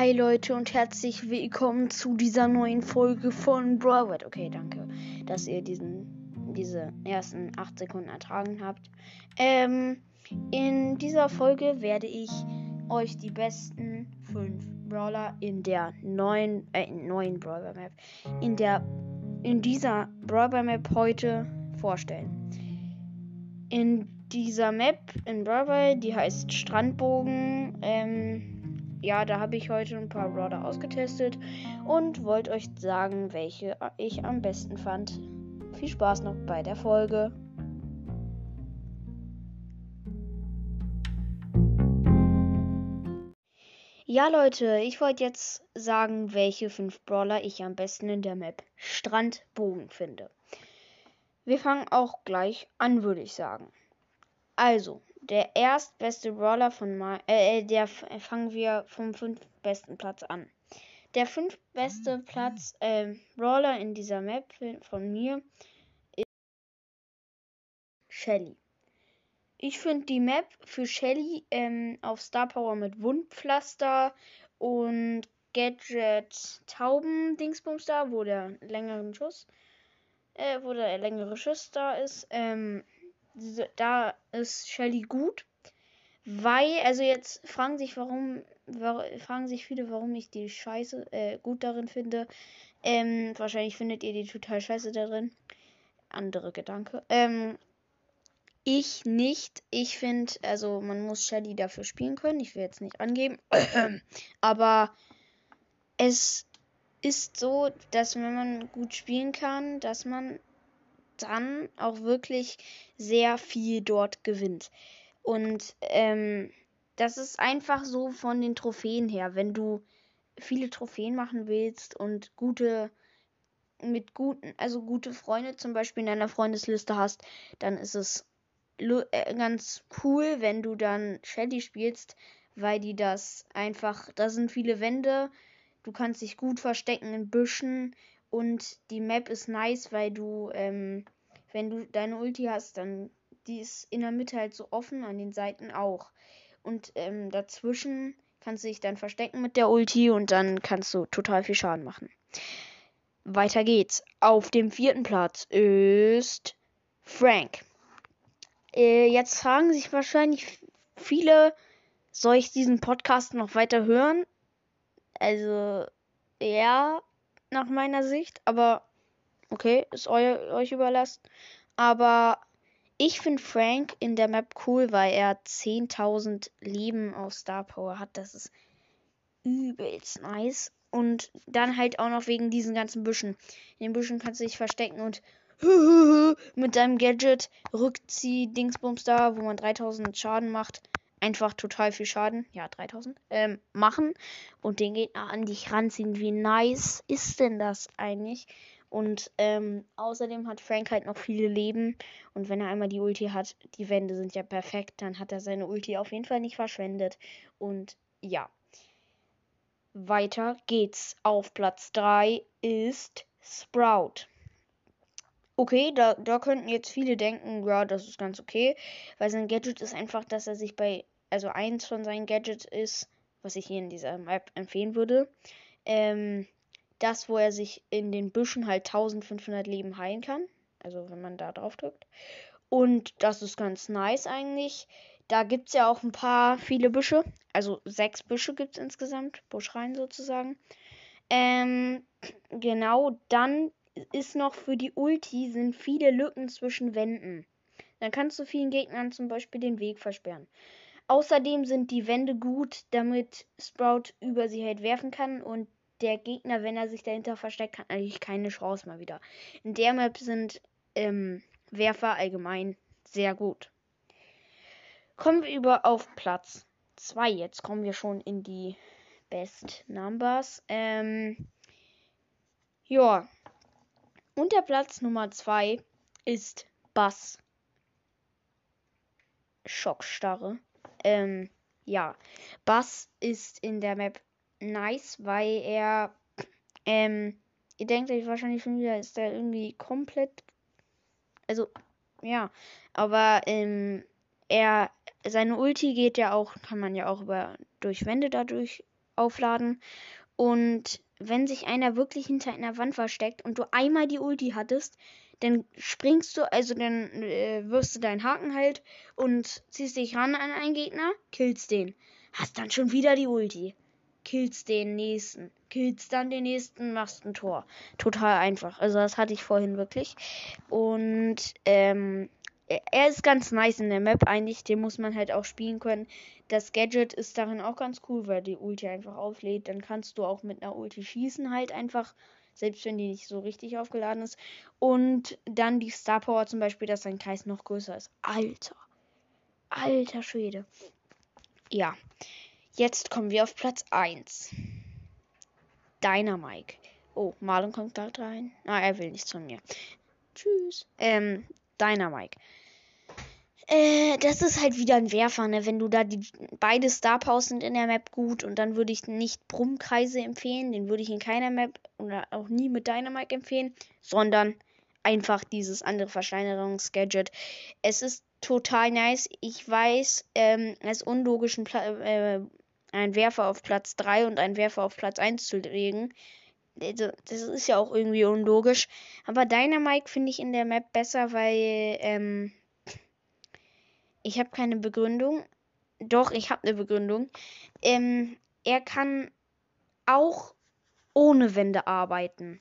Hi Leute und herzlich willkommen zu dieser neuen Folge von Broward. Okay, danke, dass ihr diesen, diese ersten 8 Sekunden ertragen habt. Ähm, in dieser Folge werde ich euch die besten 5 Brawler in der neuen, äh, neuen Brawler Map, in der, in dieser Brawler Map heute vorstellen. In dieser Map in Brawler, die heißt Strandbogen, ähm, ja, da habe ich heute ein paar Brawler ausgetestet und wollte euch sagen, welche ich am besten fand. Viel Spaß noch bei der Folge. Ja, Leute, ich wollte jetzt sagen, welche fünf Brawler ich am besten in der Map Strandbogen finde. Wir fangen auch gleich an, würde ich sagen. Also, der erstbeste Brawler von mal, äh, äh, der fangen wir vom fünftbesten Platz an. Der fünftbeste Platz äh, Brawler in dieser Map von mir ist Shelly. Ich finde die Map für Shelly ähm, auf Star Power mit Wundpflaster und Gadget Tauben Dingsbums da, wo der längere Schuss, äh, wo der längere Schuss da ist, ähm, da ist Shelly gut. Weil, also jetzt fragen sich, warum, fragen sich viele, warum ich die Scheiße äh, gut darin finde. Ähm, wahrscheinlich findet ihr die total scheiße darin. Andere Gedanke. Ähm, ich nicht. Ich finde, also man muss Shelly dafür spielen können. Ich will jetzt nicht angeben. Aber es ist so, dass wenn man gut spielen kann, dass man dann auch wirklich sehr viel dort gewinnt. Und ähm, das ist einfach so von den Trophäen her. Wenn du viele Trophäen machen willst und gute mit guten, also gute Freunde zum Beispiel in deiner Freundesliste hast, dann ist es äh, ganz cool, wenn du dann Shelly spielst, weil die das einfach, da sind viele Wände, du kannst dich gut verstecken in Büschen und die Map ist nice, weil du, ähm, wenn du deine Ulti hast, dann die ist in der Mitte halt so offen, an den Seiten auch. Und ähm, dazwischen kannst du dich dann verstecken mit der Ulti und dann kannst du total viel Schaden machen. Weiter geht's. Auf dem vierten Platz ist Frank. Äh, jetzt fragen sich wahrscheinlich viele, soll ich diesen Podcast noch weiter hören? Also, ja, nach meiner Sicht, aber okay, ist eu euch überlassen. Aber ich finde Frank in der Map cool, weil er 10.000 Leben auf Star Power hat. Das ist übelst nice. Und dann halt auch noch wegen diesen ganzen Büschen. In den Büschen kannst du dich verstecken und mit deinem Gadget Rückzieh Dingsbums da, wo man 3000 Schaden macht, einfach total viel Schaden, ja 3000, ähm, machen und den Gegner an dich ranziehen. Wie nice ist denn das eigentlich? Und ähm, außerdem hat Frank halt noch viele Leben. Und wenn er einmal die Ulti hat, die Wände sind ja perfekt, dann hat er seine Ulti auf jeden Fall nicht verschwendet. Und ja. Weiter geht's. Auf Platz 3 ist Sprout. Okay, da, da könnten jetzt viele denken, ja, das ist ganz okay, weil sein Gadget ist einfach, dass er sich bei, also eins von seinen Gadgets ist, was ich hier in dieser Map empfehlen würde, ähm, das, wo er sich in den Büschen halt 1500 Leben heilen kann. Also wenn man da drauf drückt. Und das ist ganz nice eigentlich. Da gibt es ja auch ein paar, viele Büsche. Also sechs Büsche gibt es insgesamt. Buschreihen sozusagen. Ähm, genau, dann ist noch für die Ulti sind viele Lücken zwischen Wänden. Dann kannst du vielen Gegnern zum Beispiel den Weg versperren. Außerdem sind die Wände gut, damit Sprout über sie halt werfen kann und der Gegner, wenn er sich dahinter versteckt, hat eigentlich keine Chance mal wieder. In der Map sind ähm, Werfer allgemein sehr gut. Kommen wir über auf Platz 2. Jetzt kommen wir schon in die Best Numbers. Ähm, ja. Und der Platz Nummer 2 ist Bass. Schockstarre. Ähm, ja. Bass ist in der Map nice, weil er, ähm, ihr denkt euch wahrscheinlich schon wieder, ist er irgendwie komplett, also, ja, aber, ähm, er, seine Ulti geht ja auch, kann man ja auch über, durch Wände dadurch aufladen. Und wenn sich einer wirklich hinter einer Wand versteckt und du einmal die Ulti hattest, dann springst du, also dann äh, wirfst du deinen Haken halt und ziehst dich ran an einen Gegner, killst den. Hast dann schon wieder die Ulti. Killst den nächsten. Killst dann den nächsten, machst ein Tor. Total einfach. Also das hatte ich vorhin wirklich. Und ähm, er ist ganz nice in der Map eigentlich. Den muss man halt auch spielen können. Das Gadget ist darin auch ganz cool, weil die Ulti einfach auflädt. Dann kannst du auch mit einer Ulti schießen halt einfach selbst wenn die nicht so richtig aufgeladen ist. Und dann die Star Power zum Beispiel, dass sein Kreis noch größer ist. Alter. Alter Schwede. Ja. Jetzt kommen wir auf Platz 1. Dynamike. Oh, Marlon kommt gerade rein. Ah, er will nichts von mir. Tschüss. Ähm, Dynamike. Äh, das ist halt wieder ein Werfer, ne? Wenn du da die beide Star Powers sind in der Map gut und dann würde ich nicht Brummkreise empfehlen, den würde ich in keiner Map oder auch nie mit Dynamite empfehlen, sondern einfach dieses andere Versteinerungsgadget. Es ist total nice. Ich weiß, ähm, es ist unlogisch, einen, äh, einen Werfer auf Platz 3 und einen Werfer auf Platz 1 zu legen. Also, das ist ja auch irgendwie unlogisch. Aber Dynamite finde ich in der Map besser, weil ähm, ich habe keine Begründung. Doch, ich habe eine Begründung. Ähm, er kann auch ohne Wände arbeiten.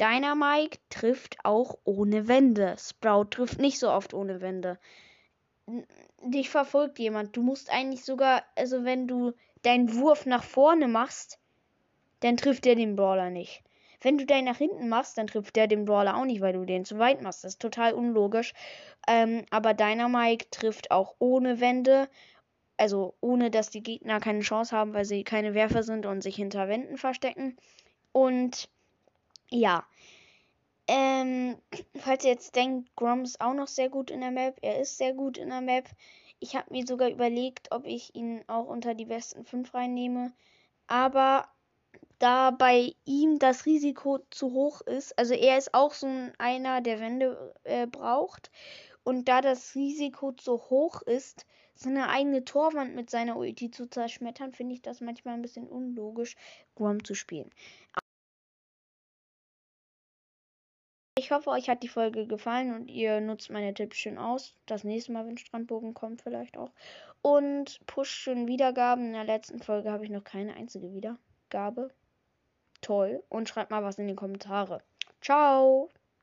Dynamite trifft auch ohne Wände. Sprout trifft nicht so oft ohne Wände. Dich verfolgt jemand. Du musst eigentlich sogar, also wenn du deinen Wurf nach vorne machst, dann trifft er den Brawler nicht. Wenn du den nach hinten machst, dann trifft der den Brawler auch nicht, weil du den zu weit machst. Das ist total unlogisch. Ähm, aber Dynamite trifft auch ohne Wände. Also ohne, dass die Gegner keine Chance haben, weil sie keine Werfer sind und sich hinter Wänden verstecken. Und ja. Ähm, falls ihr jetzt denkt, Grom ist auch noch sehr gut in der Map. Er ist sehr gut in der Map. Ich habe mir sogar überlegt, ob ich ihn auch unter die besten 5 reinnehme. Aber da bei ihm das Risiko zu hoch ist. Also er ist auch so einer, der Wände äh, braucht. Und da das Risiko zu hoch ist, seine eigene Torwand mit seiner Ulti zu zerschmettern, finde ich das manchmal ein bisschen unlogisch, Grom zu spielen. Ich hoffe, euch hat die Folge gefallen und ihr nutzt meine Tipps schön aus. Das nächste Mal, wenn Strandbogen kommt, vielleicht auch. Und pusht schön Wiedergaben. In der letzten Folge habe ich noch keine einzige Wiedergabe toll und schreibt mal was in die Kommentare. Ciao!